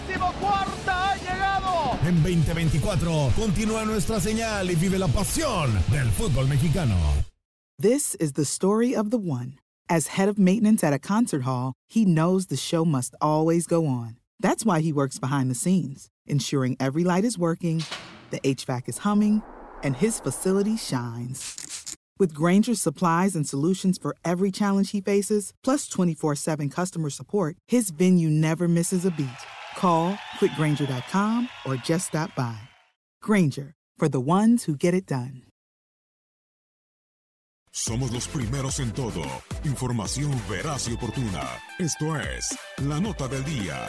La decimocuarta ha llegado. En 2024 continúa nuestra señal y vive la pasión del fútbol mexicano. This is the story of the one. As head of maintenance at a concert hall, he knows the show must always go on. That's why he works behind the scenes, ensuring every light is working, the HVAC is humming, and his facility shines. With Granger's supplies and solutions for every challenge he faces, plus 24 7 customer support, his venue never misses a beat. Call quickgranger.com or just stop by. Granger, for the ones who get it done. Somos los primeros en todo. Información veraz y oportuna. Esto es La Nota del Día.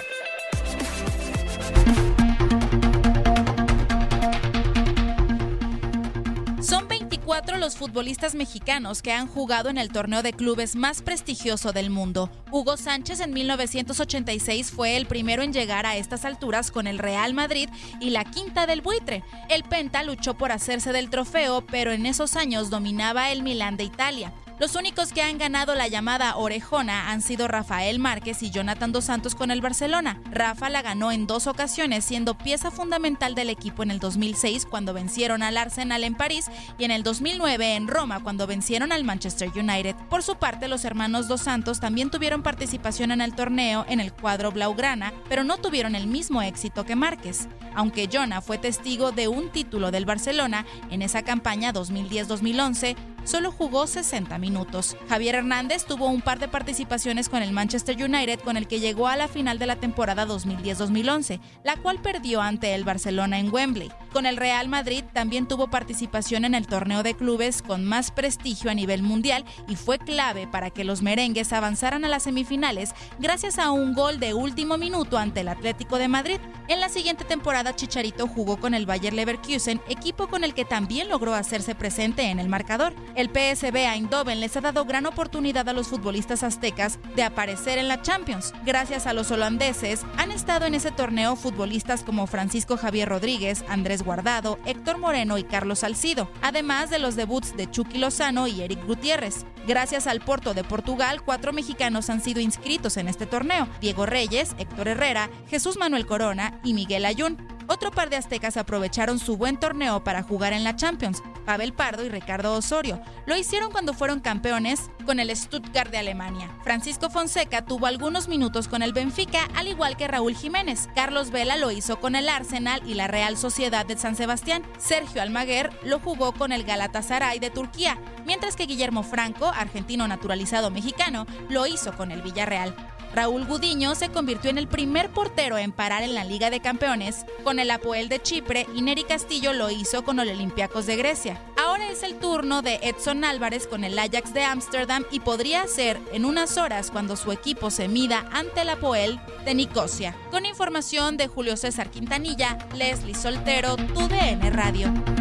24 los futbolistas mexicanos que han jugado en el torneo de clubes más prestigioso del mundo. Hugo Sánchez en 1986 fue el primero en llegar a estas alturas con el Real Madrid y la quinta del buitre. El Penta luchó por hacerse del trofeo, pero en esos años dominaba el Milán de Italia. Los únicos que han ganado la llamada orejona han sido Rafael Márquez y Jonathan Dos Santos con el Barcelona. Rafa la ganó en dos ocasiones, siendo pieza fundamental del equipo en el 2006 cuando vencieron al Arsenal en París y en el 2009 en Roma cuando vencieron al Manchester United. Por su parte, los hermanos Dos Santos también tuvieron participación en el torneo en el cuadro blaugrana, pero no tuvieron el mismo éxito que Márquez. Aunque Jonah fue testigo de un título del Barcelona en esa campaña 2010-2011, solo jugó 60 minutos. Javier Hernández tuvo un par de participaciones con el Manchester United con el que llegó a la final de la temporada 2010-2011, la cual perdió ante el Barcelona en Wembley. Con el Real Madrid también tuvo participación en el torneo de clubes con más prestigio a nivel mundial y fue clave para que los merengues avanzaran a las semifinales gracias a un gol de último minuto ante el Atlético de Madrid. En la siguiente temporada Chicharito jugó con el Bayer Leverkusen, equipo con el que también logró hacerse presente en el marcador. El PSV Eindhoven les ha dado gran oportunidad a los futbolistas aztecas de aparecer en la Champions. Gracias a los holandeses, han estado en ese torneo futbolistas como Francisco Javier Rodríguez, Andrés Guardado, Héctor Moreno y Carlos Salcido, además de los debuts de Chucky Lozano y Eric Gutiérrez. Gracias al Porto de Portugal, cuatro mexicanos han sido inscritos en este torneo: Diego Reyes, Héctor Herrera, Jesús Manuel Corona y Miguel Ayun. Otro par de aztecas aprovecharon su buen torneo para jugar en la Champions, Pavel Pardo y Ricardo Osorio. Lo hicieron cuando fueron campeones con el Stuttgart de Alemania. Francisco Fonseca tuvo algunos minutos con el Benfica, al igual que Raúl Jiménez. Carlos Vela lo hizo con el Arsenal y la Real Sociedad de San Sebastián. Sergio Almaguer lo jugó con el Galatasaray de Turquía, mientras que Guillermo Franco, argentino naturalizado mexicano, lo hizo con el Villarreal. Raúl Gudiño se convirtió en el primer portero en parar en la Liga de Campeones con el Apoel de Chipre y Neri Castillo lo hizo con el Olympiacos de Grecia. Ahora es el turno de Edson Álvarez con el Ajax de Ámsterdam y podría ser en unas horas cuando su equipo se mida ante el Apoel de Nicosia. Con información de Julio César Quintanilla, Leslie Soltero, TUDN Radio.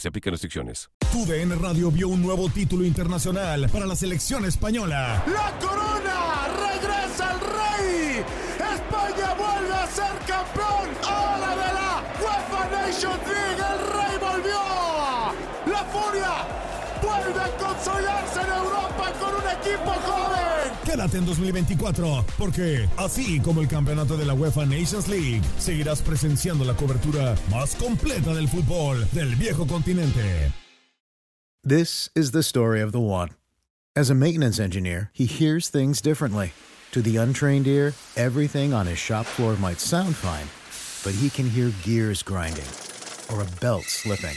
Se aplican restricciones. TUDN Radio vio un nuevo título internacional para la selección española. ¡La corona! ¡Regresa el rey! ¡España vuelve a ser campeón! ¡Ahora de la UEFA Nations League! ¡Vuelve a consolidarse en Europa con un equipo joven! Quédate en 2024, porque así como el campeonato de la UEFA Nations League, seguirás presenciando la cobertura más completa del fútbol del viejo continente. This is the story of the one. As a maintenance engineer, he hears things differently. To the untrained ear, everything on his shop floor might sound fine, but he can hear gears grinding or a belt slipping.